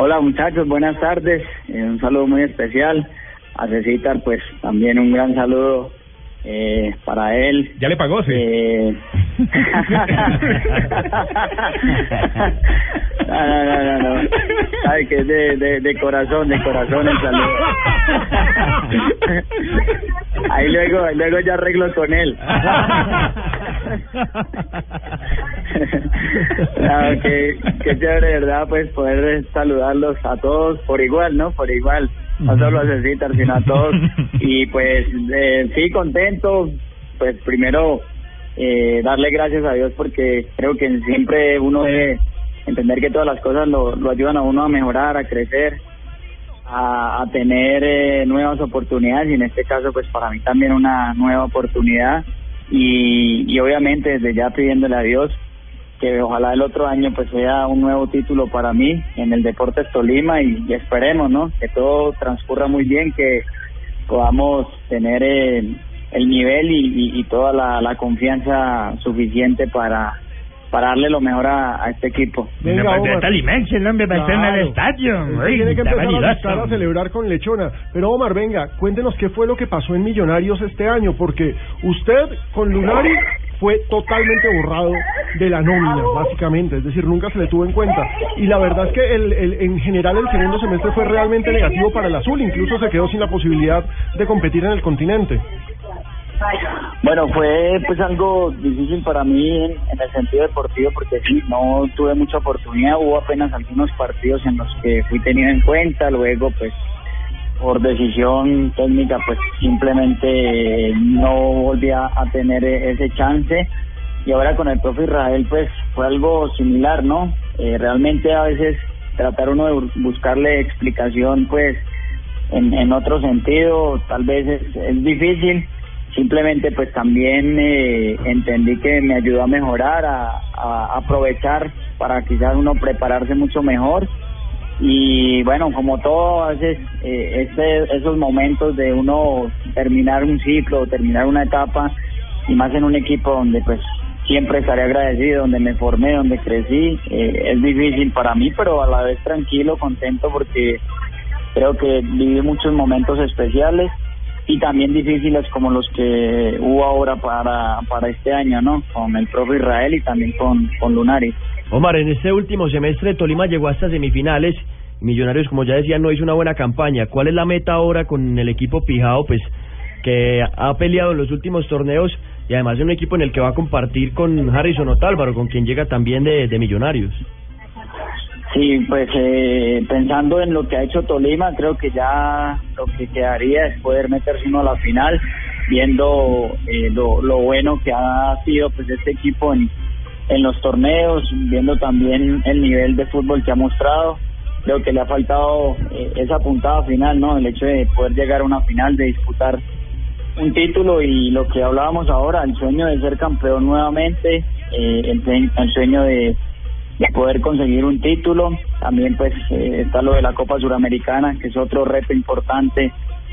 Hola muchachos, buenas tardes. Eh, un saludo muy especial. A Cecitar, pues también un gran saludo eh, para él. ¿Ya le pagó, sí? Eh... no, no, no, no, no. Ay, que es de, de, de corazón, de corazón el saludo. Ahí luego, luego ya arreglo con él. no, que, que chévere, ¿verdad? Pues poder saludarlos a todos por igual, ¿no? Por igual no solo a Cecitar, sino a todos. Y pues eh, sí, contento. Pues primero eh, darle gracias a Dios porque creo que siempre uno debe entender que todas las cosas lo, lo ayudan a uno a mejorar, a crecer, a, a tener eh, nuevas oportunidades y en este caso pues para mí también una nueva oportunidad y, y obviamente desde ya pidiéndole a Dios que ojalá el otro año pues sea un nuevo título para mí en el Deportes Tolima y, y esperemos, ¿no? Que todo transcurra muy bien, que podamos tener eh, el nivel y, y, y toda la, la, confianza suficiente para para darle lo mejor a, a este equipo. Venga, Una Omar. patriota limense, el hombre va a estar en el estadio. Uy, tiene que empezar vanidoso. a celebrar con Lechona. Pero Omar, venga, cuéntenos qué fue lo que pasó en Millonarios este año, porque usted con Lunari fue totalmente borrado de la nómina, básicamente, es decir, nunca se le tuvo en cuenta. Y la verdad es que el, el, en general el segundo semestre fue realmente negativo para el azul, incluso se quedó sin la posibilidad de competir en el continente. Bueno, fue pues algo difícil para mí en, en el sentido deportivo porque sí, no tuve mucha oportunidad, hubo apenas algunos partidos en los que fui tenido en cuenta, luego pues por decisión técnica pues simplemente no volví a, tener e- ese chance. Y ahora con el profe Israel pues fue algo similar, ¿no? Eh, realmente a veces tratar uno de bu- buscarle explicación pues en, en otro sentido tal vez es, es difícil. Simplemente pues también eh, entendí que me ayudó a mejorar a, a aprovechar para quizás uno prepararse mucho mejor y bueno como todo a veces eh, este, esos momentos de uno terminar un ciclo terminar una etapa y más en un equipo donde pues siempre estaré agradecido donde me formé donde crecí eh, es difícil para mí pero a la vez tranquilo contento porque creo que viví muchos momentos especiales y también difíciles como los que hubo ahora para, para este año, ¿no? Con el profe Israel y también con, con Lunari. Omar, en este último semestre Tolima llegó hasta semifinales. Millonarios, como ya decía, no hizo una buena campaña. ¿Cuál es la meta ahora con el equipo Pijao? Pues que ha peleado en los últimos torneos y además es un equipo en el que va a compartir con Harrison Otálvaro, con quien llega también de, de Millonarios. Sí, pues eh, pensando en lo que ha hecho Tolima, creo que ya lo que quedaría es poder meterse uno a la final, viendo eh, lo, bueno que ha sido pues este equipo en, en los torneos, viendo también el nivel de fútbol que ha mostrado. Creo que le ha faltado eh, esa puntada final, ¿no? El hecho de poder llegar a una final, de disputar un título y lo que hablábamos ahora, el sueño de ser campeón nuevamente, eh, el, el sueño de, de poder conseguir un título. También pues eh, está lo de la Copa Suramericana, que es otro reto importante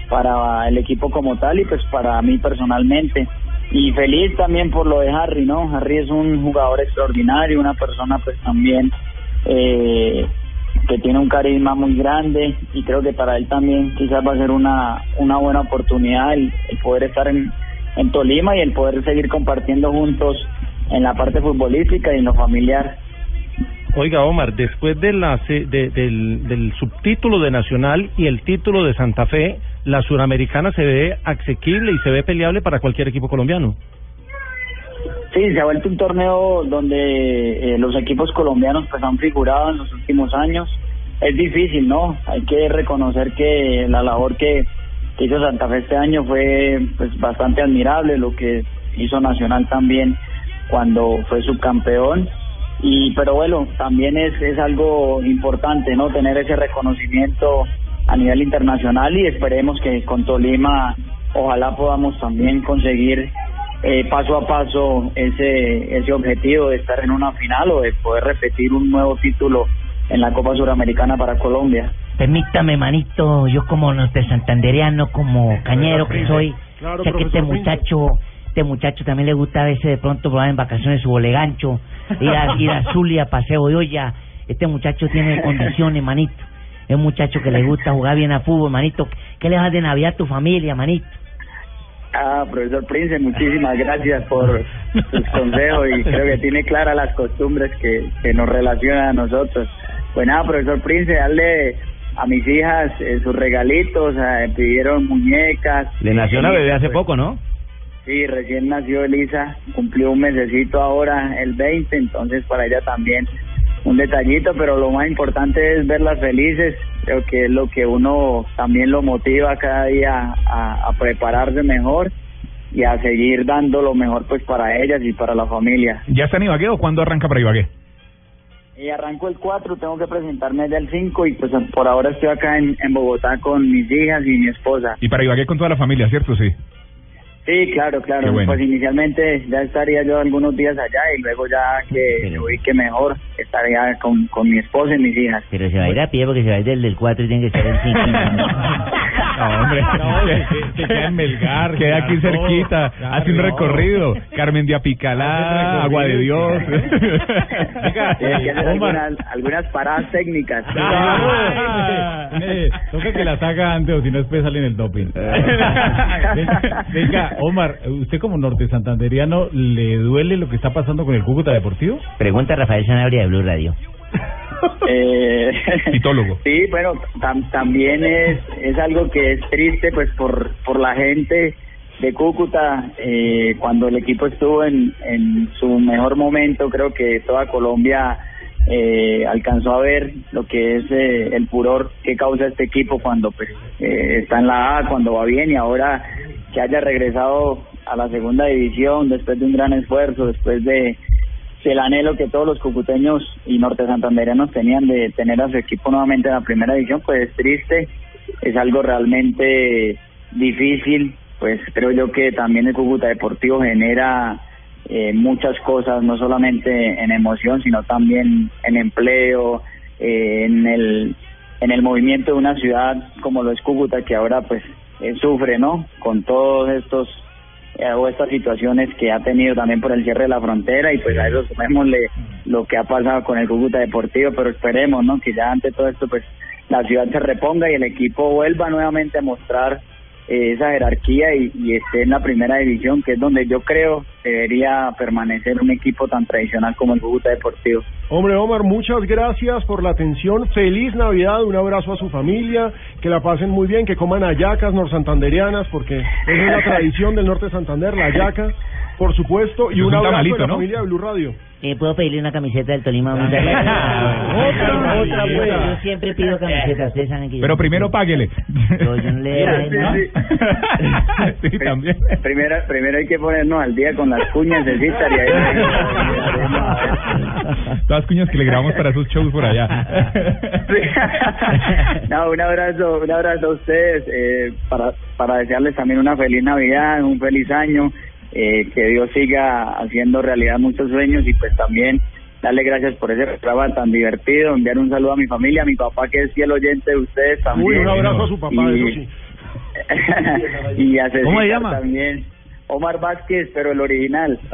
para el equipo como tal y pues para mí personalmente. Y feliz también por lo de Harry, ¿no? Harry es un jugador extraordinario, una persona pues también eh, que tiene un carisma muy grande y creo que para él también quizás va a ser una, una buena oportunidad el, poder estar en, en Tolima y el poder seguir compartiendo juntos en la parte futbolística y en lo familiar. Oiga, Omar, después de la, se- de- del, del subtítulo de Nacional y el título de Santa Fe, la suramericana se ve asequible y se ve peleable para cualquier equipo colombiano. Sí, se ha vuelto un torneo donde eh, los equipos colombianos pues han figurado en los últimos años. Es difícil, ¿no? Hay que reconocer que la labor que, que hizo Santa Fe este año fue pues bastante admirable, lo que hizo Nacional también cuando fue subcampeón y pero bueno, también es, es algo importante, ¿no? Tener ese reconocimiento a nivel internacional y esperemos que con Tolima ojalá podamos también conseguir eh, paso a paso ese ese objetivo de estar en una final o de poder repetir un nuevo título en la Copa Suramericana para Colombia. Permítame, manito, yo como norte santandereano, como cañero que soy, Claro, sé que este muchacho, este muchacho también le gusta a veces de pronto probar en vacaciones su bolegancho, ir a, ir a Zulia, paseo de olla. Este muchacho tiene condiciones, manito. Es un muchacho que le gusta jugar bien a fútbol, manito. ¿Qué le vas de Navidad a tu familia, manito? Ah, profesor Prince, muchísimas gracias por sus consejos y creo que tiene claras las costumbres que, que nos relacionan a nosotros. Pues nada, profesor Prince, darle a mis hijas eh, sus regalitos, eh, pidieron muñecas. Le nació una Elisa, bebé hace pues, poco, ¿no? Sí, recién nació Elisa, cumplió un mesecito ahora, el 20, entonces para ella también un detallito, pero lo más importante es verlas felices, creo que es lo que uno también lo motiva cada día a, a prepararse mejor y a seguir dando lo mejor pues para ellas y para la familia. ¿Ya está en Ibagué o cuándo arranca para Ibagué? Y arranco el 4, tengo que presentarme allá el 5 y pues por ahora estoy acá en, en Bogotá con mis hijas y mi esposa. Y para Ibagué con toda la familia, ¿cierto? Sí. Sí, claro, claro. bueno. Pues inicialmente ya estaría yo algunos días allá y luego ya que me ubique mejor estaría con, con mi esposa y mis hijas. Pero se va a ir a pie porque se va a ir del, del 4 y tiene que estar en 5. No, hombre. se- se queda en Melgar, Queda aquí cerquita. claro, hace un no. recorrido. Carmen de Apicalá. Agua de Dios. Que hacer Omar. algunas, algunas paradas técnicas. Ah, eh, toca que la saca antes o si no después sale en el doping. Venga, venga, Omar, ¿usted como norte santanderiano le duele lo que está pasando con el Cúcuta Deportivo? Pregunta a Rafael Sanabria de Blue Radio. Eh, Citólogo. Sí, bueno, tam- también es, es algo que es triste pues por, por la gente de Cúcuta. Eh, cuando el equipo estuvo en, en su mejor momento, creo que toda Colombia eh, alcanzó a ver lo que es eh, el furor que causa este equipo cuando pues eh, está en la A, cuando va bien y ahora que haya regresado a la segunda división después de un gran esfuerzo, después de el anhelo que todos los cucuteños y norte santanderianos tenían de tener a su equipo nuevamente en la primera división, pues es triste, es algo realmente difícil, pues creo yo que también el Cúcuta Deportivo genera eh, muchas cosas, no solamente en emoción, sino también en empleo, eh, en el en el movimiento de una ciudad como lo es Cúcuta, que ahora pues eh, sufre, ¿no? Con todos estos eh, o estas situaciones que ha tenido también por el cierre de la frontera y pues a eso sumémosle lo que ha pasado con el Cúcuta Deportivo, pero esperemos, ¿no? Que ya ante todo esto pues la ciudad se reponga y el equipo vuelva nuevamente a mostrar esa jerarquía y, y esté en la primera división, que es donde yo creo debería permanecer un equipo tan tradicional como el Cúcuta Deportivo. Hombre, Omar, muchas gracias por la atención. Feliz Navidad, un abrazo a su familia, que la pasen muy bien, que coman hallacas norsantanderianas, porque es una tradición del norte de Santander, la hallaca, por supuesto, y un abrazo la ¿no? familia de Blue Radio. Eh, ¿Puedo pedirle una camiseta del Tolima? Otra, otra, pues. Yo siempre pido camisetas, ustedes saben que yo- Pero primero páguele. Yo, yo no le ¿no? Sí, también. Primero, primero hay que ponernos al día con las cuñas de Citar y ahí... Todas cuñas que le grabamos para esos shows por allá. no, un abrazo, un abrazo a ustedes eh, para, para desearles también una feliz Navidad, un feliz año, eh, que Dios siga haciendo realidad muchos sueños y pues también darle gracias por ese programa tan divertido, enviar un saludo a mi familia, a mi papá que es fiel oyente de ustedes también. Uy, un abrazo a su papá, Y- eso sí. y a ¿Cómo se llama? también. Omar Vázquez, pero el original.